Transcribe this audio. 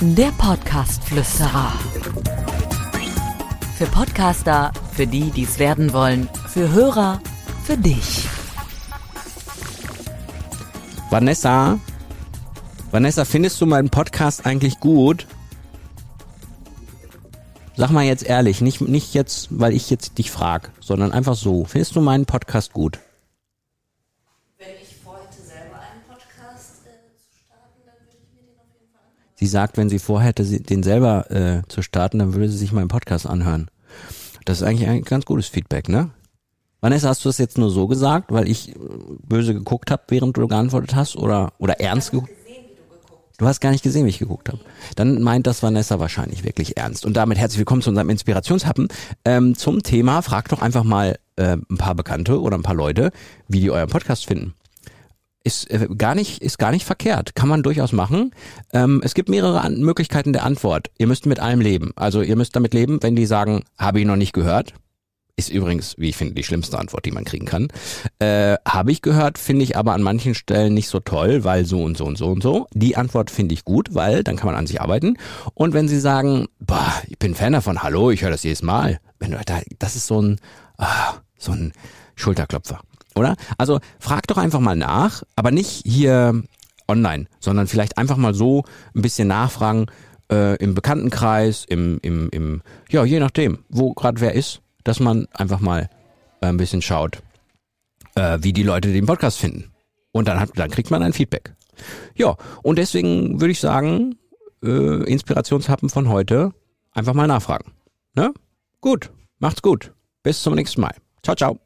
Der Podcast-Flüsterer. Für Podcaster, für die, die es werden wollen, für Hörer, für dich. Vanessa, Vanessa, findest du meinen Podcast eigentlich gut? Sag mal jetzt ehrlich, nicht, nicht jetzt, weil ich jetzt dich frag, sondern einfach so. Findest du meinen Podcast gut? Wenn ich vorhätte, selber einen Podcast äh, zu starten, dann würde ich mir den auf jeden Fall anhören. Sie sagt, wenn sie vorhätte, den selber äh, zu starten, dann würde sie sich meinen Podcast anhören. Das ist eigentlich ein ganz gutes Feedback, ne? Vanessa, hast du das jetzt nur so gesagt, weil ich äh, böse geguckt habe, während du geantwortet hast, oder oder ernst geguckt? Du hast gar nicht gesehen, wie ich geguckt habe. Dann meint das Vanessa wahrscheinlich wirklich ernst. Und damit herzlich willkommen zu unserem Inspirationshappen ähm, zum Thema. Frag doch einfach mal äh, ein paar Bekannte oder ein paar Leute, wie die euren Podcast finden ist äh, gar nicht ist gar nicht verkehrt, kann man durchaus machen. Ähm, es gibt mehrere An Möglichkeiten der Antwort. Ihr müsst mit allem leben. Also ihr müsst damit leben, wenn die sagen, habe ich noch nicht gehört. Ist übrigens, wie ich finde, die schlimmste Antwort, die man kriegen kann. Äh, habe ich gehört, finde ich aber an manchen Stellen nicht so toll, weil so und so und so und so. Die Antwort finde ich gut, weil dann kann man an sich arbeiten. Und wenn sie sagen, boah, ich bin Fan davon, hallo, ich höre das jedes Mal. Wenn du da, das ist so ein, ah, so ein Schulterklopfer oder? Also frag doch einfach mal nach, aber nicht hier online, sondern vielleicht einfach mal so ein bisschen nachfragen äh, im Bekanntenkreis, im, im, im, ja, je nachdem, wo gerade wer ist, dass man einfach mal äh, ein bisschen schaut, äh, wie die Leute den Podcast finden. Und dann, hat, dann kriegt man ein Feedback. Ja, und deswegen würde ich sagen, äh, Inspirationshappen von heute, einfach mal nachfragen. Ne? Gut, macht's gut. Bis zum nächsten Mal. Ciao, ciao.